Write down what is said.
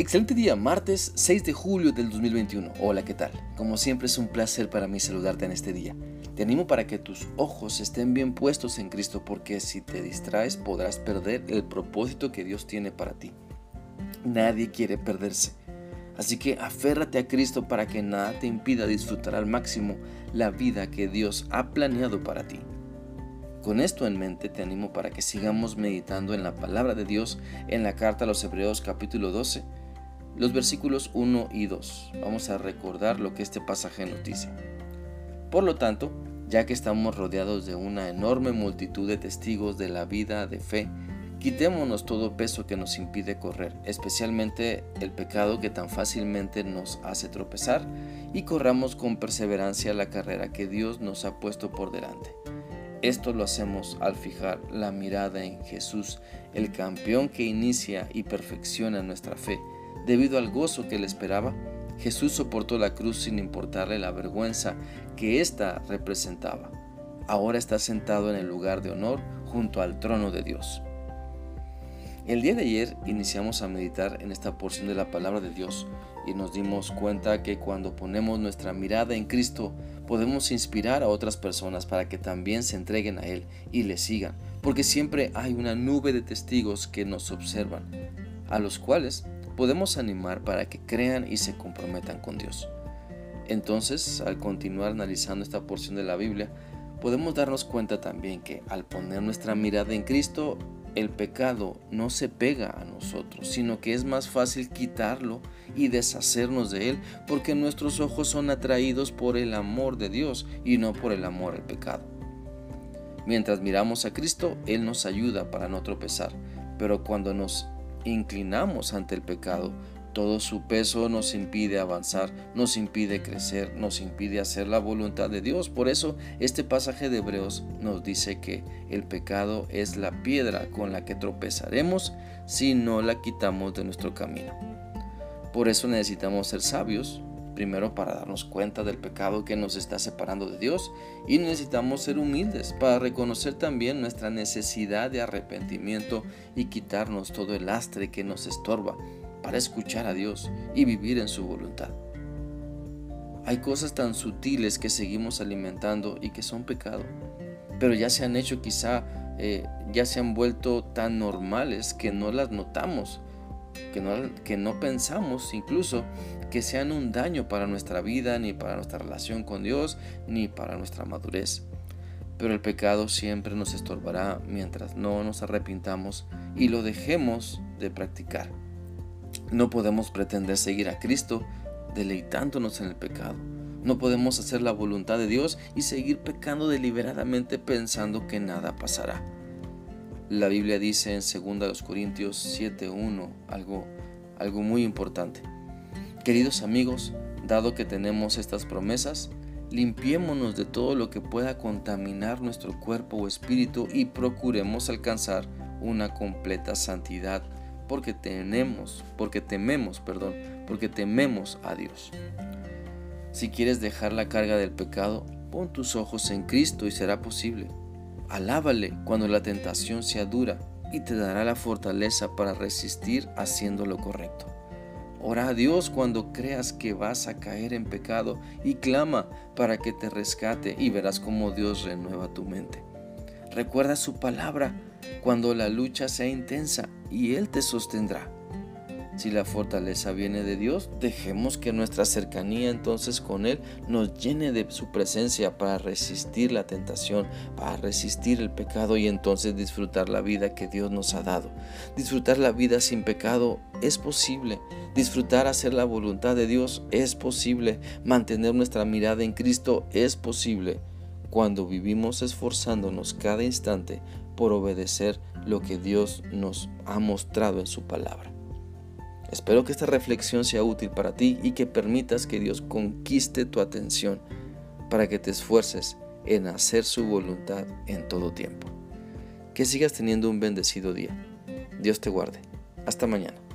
Excelente día, martes 6 de julio del 2021. Hola, ¿qué tal? Como siempre es un placer para mí saludarte en este día. Te animo para que tus ojos estén bien puestos en Cristo porque si te distraes podrás perder el propósito que Dios tiene para ti. Nadie quiere perderse. Así que aférrate a Cristo para que nada te impida disfrutar al máximo la vida que Dios ha planeado para ti. Con esto en mente te animo para que sigamos meditando en la palabra de Dios en la carta a los Hebreos capítulo 12, los versículos 1 y 2. Vamos a recordar lo que este pasaje nos dice. Por lo tanto, ya que estamos rodeados de una enorme multitud de testigos de la vida de fe, quitémonos todo peso que nos impide correr, especialmente el pecado que tan fácilmente nos hace tropezar, y corramos con perseverancia la carrera que Dios nos ha puesto por delante esto lo hacemos al fijar la mirada en Jesús, el campeón que inicia y perfecciona nuestra fe. Debido al gozo que le esperaba, Jesús soportó la cruz sin importarle la vergüenza que ésta representaba. Ahora está sentado en el lugar de honor junto al trono de Dios. El día de ayer iniciamos a meditar en esta porción de la palabra de Dios y nos dimos cuenta que cuando ponemos nuestra mirada en Cristo podemos inspirar a otras personas para que también se entreguen a Él y le sigan, porque siempre hay una nube de testigos que nos observan, a los cuales podemos animar para que crean y se comprometan con Dios. Entonces, al continuar analizando esta porción de la Biblia, podemos darnos cuenta también que al poner nuestra mirada en Cristo, el pecado no se pega a nosotros, sino que es más fácil quitarlo y deshacernos de él, porque nuestros ojos son atraídos por el amor de Dios y no por el amor al pecado. Mientras miramos a Cristo, Él nos ayuda para no tropezar, pero cuando nos inclinamos ante el pecado, todo su peso nos impide avanzar, nos impide crecer, nos impide hacer la voluntad de Dios. Por eso este pasaje de Hebreos nos dice que el pecado es la piedra con la que tropezaremos si no la quitamos de nuestro camino. Por eso necesitamos ser sabios, primero para darnos cuenta del pecado que nos está separando de Dios y necesitamos ser humildes para reconocer también nuestra necesidad de arrepentimiento y quitarnos todo el lastre que nos estorba para escuchar a Dios y vivir en su voluntad. Hay cosas tan sutiles que seguimos alimentando y que son pecado, pero ya se han hecho quizá, eh, ya se han vuelto tan normales que no las notamos, que no, que no pensamos incluso que sean un daño para nuestra vida, ni para nuestra relación con Dios, ni para nuestra madurez. Pero el pecado siempre nos estorbará mientras no nos arrepintamos y lo dejemos de practicar. No podemos pretender seguir a Cristo deleitándonos en el pecado. No podemos hacer la voluntad de Dios y seguir pecando deliberadamente pensando que nada pasará. La Biblia dice en 2 Corintios 7:1 algo, algo muy importante. Queridos amigos, dado que tenemos estas promesas, limpiémonos de todo lo que pueda contaminar nuestro cuerpo o espíritu y procuremos alcanzar una completa santidad porque tenemos, porque tememos, perdón, porque tememos a Dios. Si quieres dejar la carga del pecado, pon tus ojos en Cristo y será posible. Alábale cuando la tentación sea dura y te dará la fortaleza para resistir haciendo lo correcto. Ora a Dios cuando creas que vas a caer en pecado y clama para que te rescate y verás cómo Dios renueva tu mente. Recuerda su palabra cuando la lucha sea intensa y Él te sostendrá. Si la fortaleza viene de Dios, dejemos que nuestra cercanía entonces con Él nos llene de su presencia para resistir la tentación, para resistir el pecado y entonces disfrutar la vida que Dios nos ha dado. Disfrutar la vida sin pecado es posible. Disfrutar hacer la voluntad de Dios es posible. Mantener nuestra mirada en Cristo es posible cuando vivimos esforzándonos cada instante por obedecer lo que Dios nos ha mostrado en su palabra. Espero que esta reflexión sea útil para ti y que permitas que Dios conquiste tu atención para que te esfuerces en hacer su voluntad en todo tiempo. Que sigas teniendo un bendecido día. Dios te guarde. Hasta mañana.